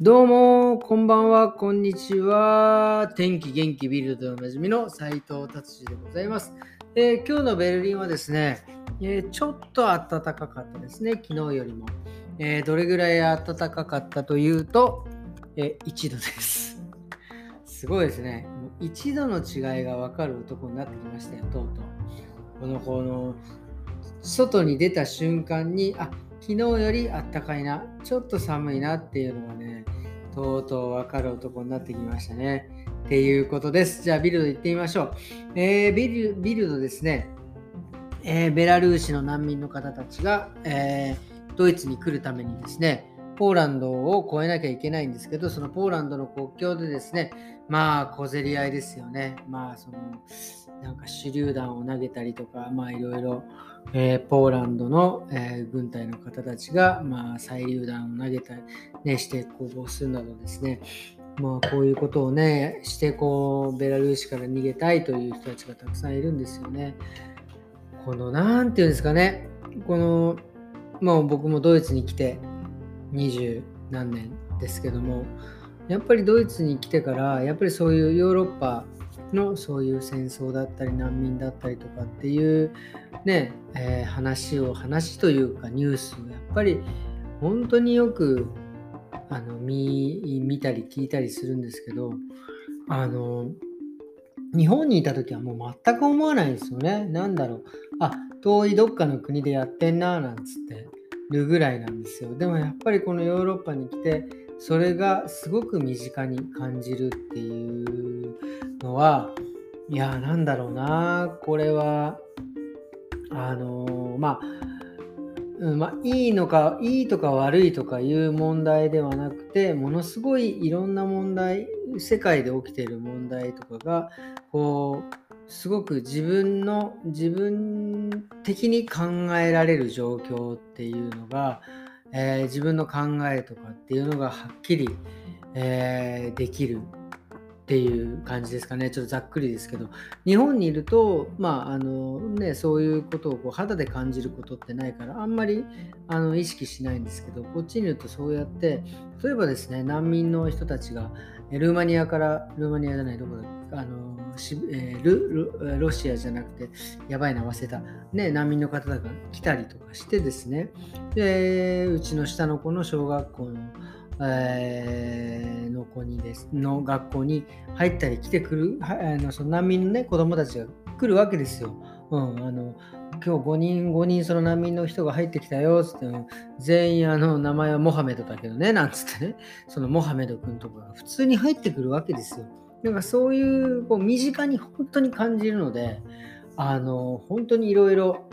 どうも、こんばんは、こんにちは。天気元気ビルドでおなじみの斉藤達治でございます、えー、今日のベルリンはですね、えー、ちょっと暖かかったですね、昨日よりも。えー、どれぐらい暖かかったというと、え1度です。すごいですね。1度の違いが分かる男になってきましたよ、とうとう。この、この、外に出た瞬間に、あ昨日よりあったかいな、ちょっと寒いなっていうのがね、とうとう分かる男になってきましたね。っていうことです。じゃあビルド行ってみましょう。えー、ビルビルドですね、えー、ベラルーシの難民の方たちが、えー、ドイツに来るためにですね、ポーランドを越えなきゃいけないんですけど、そのポーランドの国境でですね、まあ小競り合いですよね。まあその、なんか手榴弾を投げたりとか、まあいろいろ、えー、ポーランドの、えー、軍隊の方たちが、まあ、催涙弾を投げたり、ね、して攻防するなどですね、まあ、こういうことをね、してこう、ベラルーシから逃げたいという人たちがたくさんいるんですよね。この、なんていうんですかね、この、まあ僕もドイツに来て二十何年ですけども、やっぱりドイツに来てから、やっぱりそういうヨーロッパのそういう戦争だったり難民だったりとかっていうね、えー、話を話というかニュースをやっぱり本当によくあの見見たり聞いたりするんですけどあの日本にいた時はもう全く思わないんですよね。なんだろう。あ、遠いどっかの国でやってんななんつってるぐらいなんですよ。でもやっぱりこのヨーロッパに来てそれがすごく身近に感じるっていうのはいやなんだろうな。これはあのまあうんまあ、いいのかいいとか悪いとかいう問題ではなくてものすごいいろんな問題世界で起きている問題とかがこうすごく自分の自分的に考えられる状況っていうのがえー、自分の考えとかっていうのがはっきり、えー、できるっていう感じですかね。ちょっとざっくりですけど。日本にいるとまああのねそういうことをこう肌で感じることってないからあんまりあの意識しないんですけどこっちにいるとそうやって例えばですね難民の人たちがルーマニアからルーマニアじゃないどこだあのえー、ルロシアじゃなくて、やばいな、忘れた、ね、難民の方が来たりとかしてですね、でうちの下の子の小学校の、えー、の子にですの学校に入ったり来てくる、あのその難民の、ね、子供たちが来るわけですよ。うん、あの今日5人、5人その難民の人が入ってきたよつって、全員あの名前はモハメドだけどね、なんつってね、そのモハメド君とかが普通に入ってくるわけですよ。なんかそういうこう身近に本当に感じるので、あの本当にいろいろ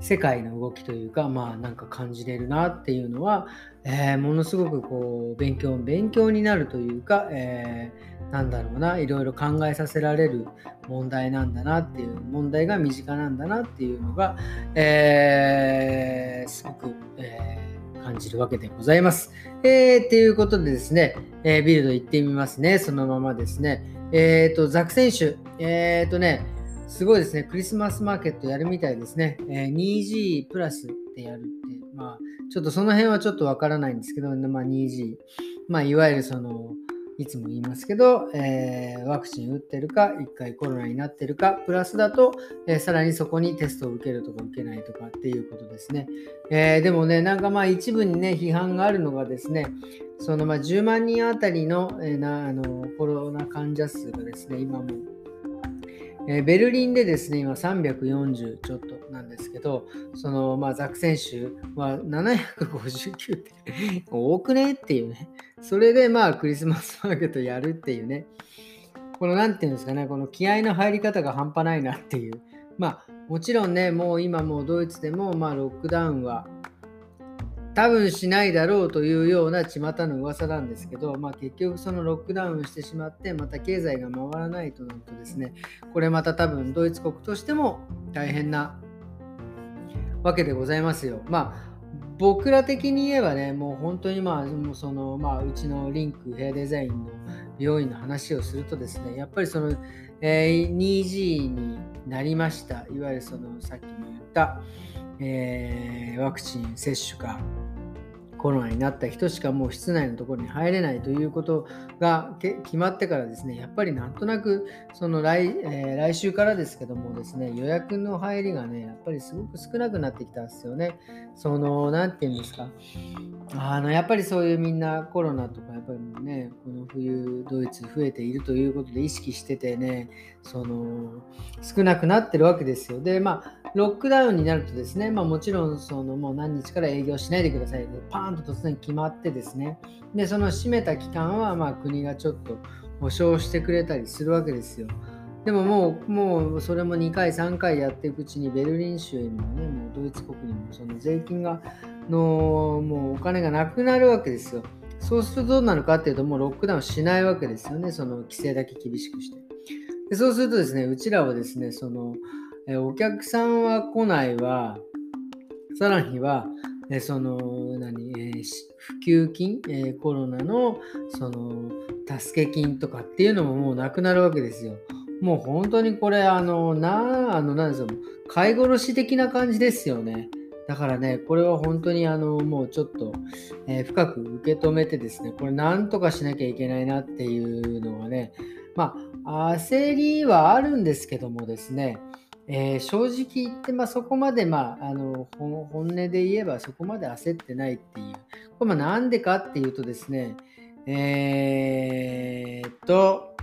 世界の動きというか、まあなんか感じれるなっていうのは、えー、ものすごくこう勉強、勉強になるというか、えー、なんだろうな、いろいろ考えさせられる問題なんだなっていう、問題が身近なんだなっていうのが、えー、すごく、えー感じるわけでございます。えー、ということでですね、えー、ビルド行ってみますね。そのままですね。えっ、ー、と、ザク選手、えっ、ー、とね、すごいですね。クリスマスマーケットやるみたいですね。えー、2G プラスってやるって、まあ、ちょっとその辺はちょっとわからないんですけど、まあ、2G。まあ、いわゆるその、いつも言いますけど、えー、ワクチン打ってるか、1回コロナになってるか、プラスだと、えー、さらにそこにテストを受けるとか受けないとかっていうことですね。えー、でもね、なんかまあ一部にね、批判があるのがですね、そのまあ10万人あたりの,、えー、なあのコロナ患者数がですね、今もえベルリンでですね、今340ちょっとなんですけど、その、まあ、ザク選手は759って多くねっていうね。それで、まあ、クリスマスマーケットやるっていうね。この、なんていうんですかね、この気合の入り方が半端ないなっていう。まあ、もちろんね、もう今もうドイツでも、まあ、ロックダウンは多分しないだろうというような巷の噂なんですけど、まあ、結局そのロックダウンしてしまってまた経済が回らないとなるとですねこれまた多分ドイツ国としても大変なわけでございますよ。まあ僕ら的に言えばね、もう本当にまあ、うそのまあ、うちのリンクヘアデザインの美容院の話をするとですね、やっぱりその、え、2G になりました。いわゆるそのさっきも言った、えー、ワクチン接種か。コロナになった人しかもう室内のところに入れないということが決まってからですね、やっぱりなんとなくその来,、えー、来週からですけどもですね、予約の入りがね、やっぱりすごく少なくなってきたんですよね。その、なんて言うんですか、あのやっぱりそういうみんなコロナとかやっぱりもうねこの冬ドイツ増えているということで意識しててねその少なくなってるわけですよ。でまあロックダウンになるとですねまあもちろんそのもう何日から営業しないでください。でパーンと突然決まってですねでその閉めた期間はまあ国がちょっと保証してくれたりするわけですよでももう、もうそれも2回、3回やっていくうちにベルリン州にもね、もうドイツ国にもその税金がのもうお金がなくなるわけですよ。そうするとどうなるかっていうと、もうロックダウンしないわけですよね。その規制だけ厳しくして。でそうするとですね、うちらはですね、その、えお客さんは来ないは、さらには、えその何、えー、普及金、えー、コロナのその助け金とかっていうのももうなくなるわけですよ。もう本当にこれ、あの、な、あの、なんですよ、飼い殺し的な感じですよね。だからね、これは本当にあのもうちょっと、えー、深く受け止めてですね、これなんとかしなきゃいけないなっていうのはね、まあ、焦りはあるんですけどもですね、えー、正直言って、まあ、そこまで、まあ、あの本音で言えばそこまで焦ってないっていう。これなんでかっていうとですね、えー、っと、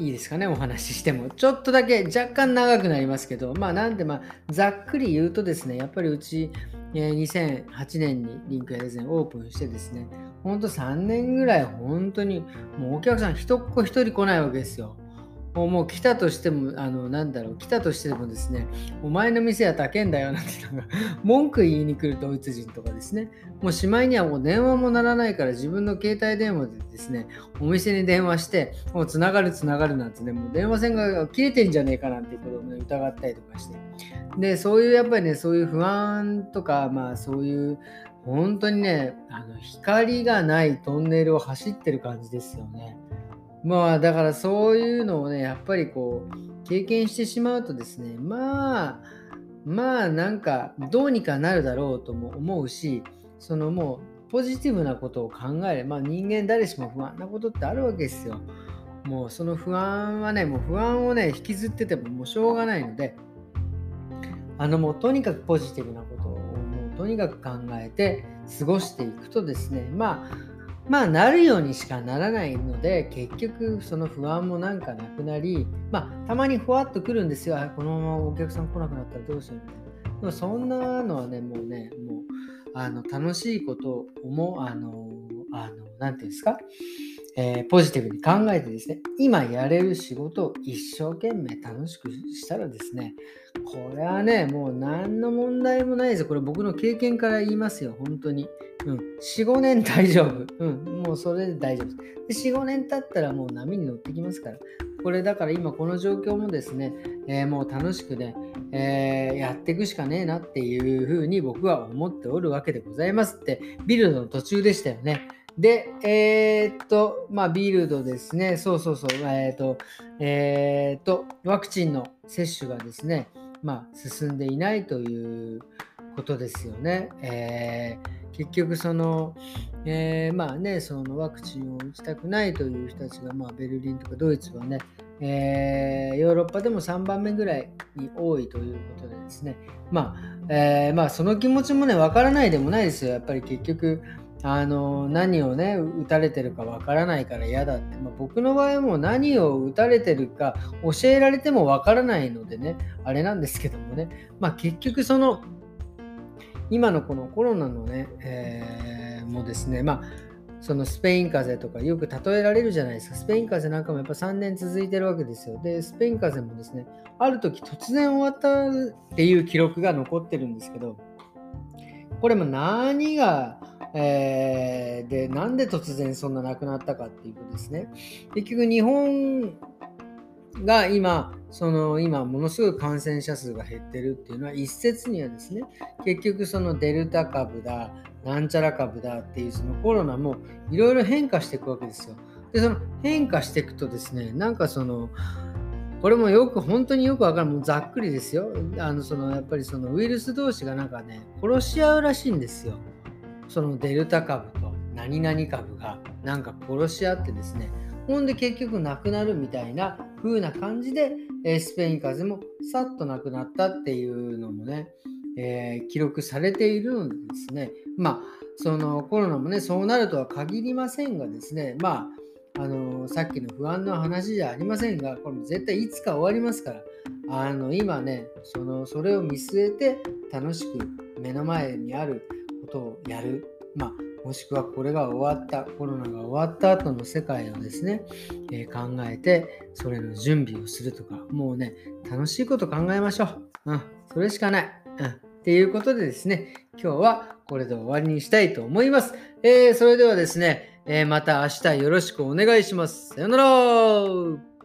いいですかね、お話ししても。ちょっとだけ若干長くなりますけど、まあなんでまあ、ざっくり言うとですね、やっぱりうち、2008年にリンクやデザインオープンしてですね、ほんと3年ぐらい本当にもうお客さん一っ子一人来ないわけですよ。もう来たとしても、あの、なんだろう、来たとしてもですね、お前の店は高えんだよなんてのが、文句言いに来るドイツ人とかですね、もうしまいにはもう電話もならないから自分の携帯電話でですね、お店に電話して、もうつながるつながるなんてね、もう電話線が切れてんじゃねえかなんていうことを、ね、疑ったりとかして。で、そういうやっぱりね、そういう不安とか、まあそういう、本当にね、あの光がないトンネルを走ってる感じですよね。まあだからそういうのをねやっぱりこう経験してしまうとですねまあまあなんかどうにかなるだろうとも思うしそのもうポジティブなことを考えれば、まあ、人間誰しも不安なことってあるわけですよ。もうその不安はねもう不安をね引きずっててももうしょうがないのであのもうとにかくポジティブなことをもうとにかく考えて過ごしていくとですねまあまあなるようにしかならないので結局その不安もなんかなくなりまあたまにふわっとくるんですよ。このままお客さん来なくなったらどうしようみたいな。でもそんなのはねもうねもうあの楽しいことを思うあのあのなんていうんですか？えー、ポジティブに考えてですね、今やれる仕事を一生懸命楽しくしたらですね、これはね、もう何の問題もないですよ。これ僕の経験から言いますよ、本当に。うん、4、5年大丈夫。うん、もうそれで大丈夫です。で4、5年経ったらもう波に乗ってきますから。これだから今この状況もですね、えー、もう楽しくね、えー、やっていくしかねえなっていうふうに僕は思っておるわけでございますって、ビルドの途中でしたよね。で、えー、っと、まあ、ビルドですね。そうそうそう。えー、っと、えー、っと、ワクチンの接種がですね、まあ、進んでいないということですよね。えー、結局、その、えー、まあね、そのワクチンを打ちたくないという人たちが、まあ、ベルリンとかドイツはね、えー、ヨーロッパでも3番目ぐらいに多いということでですね、まあ、えー、まあ、その気持ちもね、わからないでもないですよ。やっぱり結局、あの何をね打たれてるかわからないから嫌だって、まあ、僕の場合も何を打たれてるか教えられてもわからないのでねあれなんですけどもね、まあ、結局その今のこのコロナのね、えー、もですねまあそのスペイン風邪とかよく例えられるじゃないですか。スペイン風邪なんかもやっぱ3年続いてるわけですよ。で、スペイン風邪もですね、ある時突然終わったっていう記録が残ってるんですけど、これも何がえー、で、なんで突然そんな亡くなったかっていうことですね。結局日本が今、その今ものすごい感染者数が減ってるっていうのは一説にはですね、結局そのデルタ株だ、なんちゃら株だっていうそのコロナもいろいろ変化していくわけですよ。で、その変化していくとですね、なんかその、これもよく本当によくわかるもうざっくりですよあのそのやっぱりそのウイルス同士がなんかね殺し合うらしいんですよそのデルタ株と何々株がなんか殺し合ってですねほんで結局なくなるみたいな風な感じで、えスペイン風邪もさっとなくなったっていうのもね、えー、記録されているのでですね。まあそのコロナもねそうなるとは限りませんがですねまああのさっきの不安の話じゃありませんがこれも絶対いつか終わりますからあの今ねそのそれを見据えて楽しく目の前にあることをやるまあもしくはこれが終わった、コロナが終わった後の世界をですね、えー、考えて、それの準備をするとか、もうね、楽しいこと考えましょう。うん、それしかない。うん、っていうことでですね、今日はこれで終わりにしたいと思います。えー、それではですね、えー、また明日よろしくお願いします。さよなら